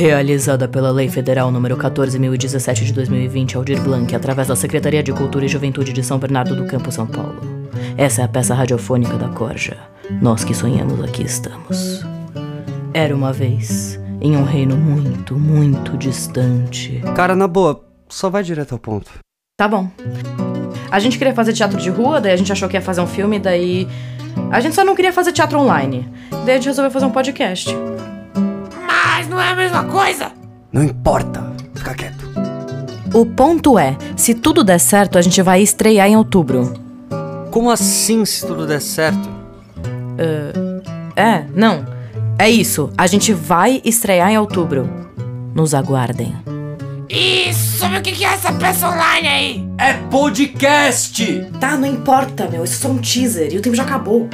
Realizada pela Lei Federal número 14.017 de 2020, Aldir Blanc, através da Secretaria de Cultura e Juventude de São Bernardo do Campo, São Paulo. Essa é a peça radiofônica da Corja. Nós que sonhamos aqui estamos. Era uma vez, em um reino muito, muito distante. Cara, na boa, só vai direto ao ponto. Tá bom. A gente queria fazer teatro de rua, daí a gente achou que ia fazer um filme, daí. A gente só não queria fazer teatro online. Daí a gente resolveu fazer um podcast. Mas não é a mesma coisa! Não importa, fica quieto. O ponto é: se tudo der certo, a gente vai estrear em outubro. Como assim se tudo der certo? É, não. É isso. A gente vai estrear em outubro. Nos aguardem. E sobre o que que é essa peça online aí? É podcast! Tá, não importa, meu. Isso é só um teaser e o tempo já acabou.